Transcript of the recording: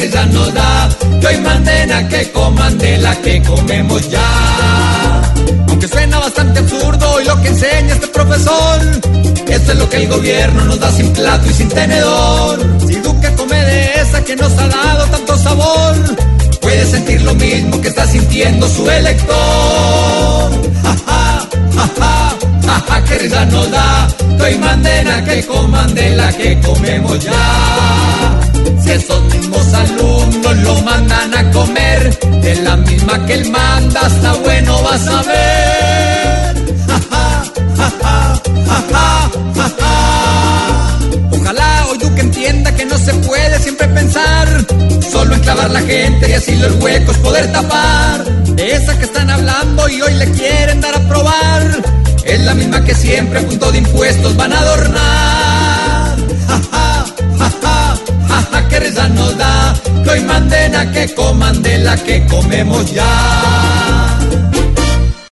risa nos da. Que hoy manden a que coman de la que comemos ya. Aunque suena bastante absurdo y lo que enseña este profesor, esto es lo que el gobierno nos da sin plato y sin tenedor. Si Duque come de esa que nos ha dado tanto sabor, puede sentir lo mismo que está sintiendo su elector. Ja, ja, ja, ja, ja, que risa nos da. Que hoy manden a que coman de la que comemos ya. Si esos que él manda, está bueno vas a ver. Ja, ja, ja, ja, ja, ja, ja, ja. Ojalá hoy Duque entienda que no se puede siempre pensar solo en clavar la gente y así los huecos poder tapar. De esa que están hablando y hoy le quieren dar a probar, es la misma que siempre a punto de impuestos van a adornar. Ja, que risa nos da, que hoy manden a que coman de la que comemos ya.